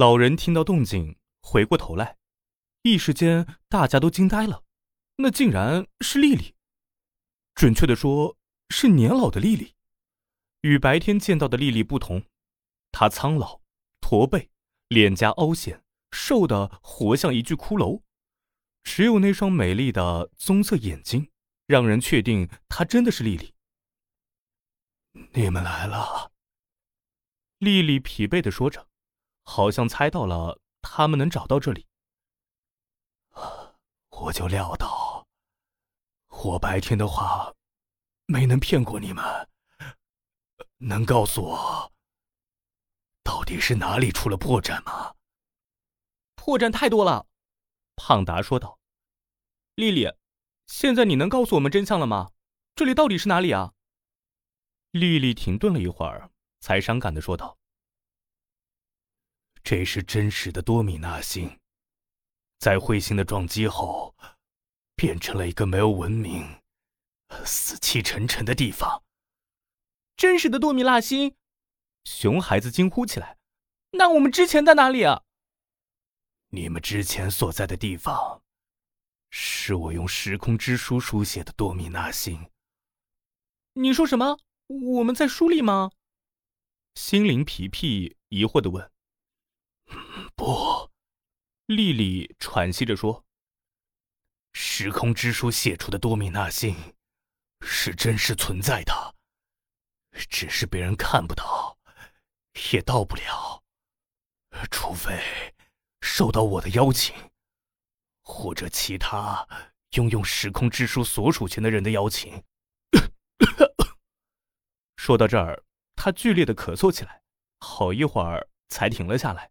老人听到动静，回过头来，一时间大家都惊呆了，那竟然是丽丽。准确的说，是年老的丽丽。与白天见到的丽丽不同，她苍老、驼背，脸颊凹陷，瘦的活像一具骷髅。只有那双美丽的棕色眼睛，让人确定她真的是丽丽。你们来了。丽丽疲惫的说着，好像猜到了他们能找到这里。我就料到，我白天的话没能骗过你们。能告诉我，到底是哪里出了破绽吗？破绽太多了，胖达说道。丽丽，现在你能告诉我们真相了吗？这里到底是哪里啊？丽丽停顿了一会儿，才伤感的说道：“这是真实的多米纳星，在彗星的撞击后，变成了一个没有文明、死气沉沉的地方。”真实的多米纳星，熊孩子惊呼起来：“那我们之前在哪里啊？”你们之前所在的地方，是我用时空之书书写的多米纳星。你说什么？我们在书里吗？心灵皮皮疑惑的问。不，丽丽喘息着说：“时空之书写出的多米纳星，是真实存在的。”只是别人看不到，也到不了，除非受到我的邀请，或者其他拥有时空之书所属权的人的邀请。说到这儿，他剧烈的咳嗽起来，好一会儿才停了下来。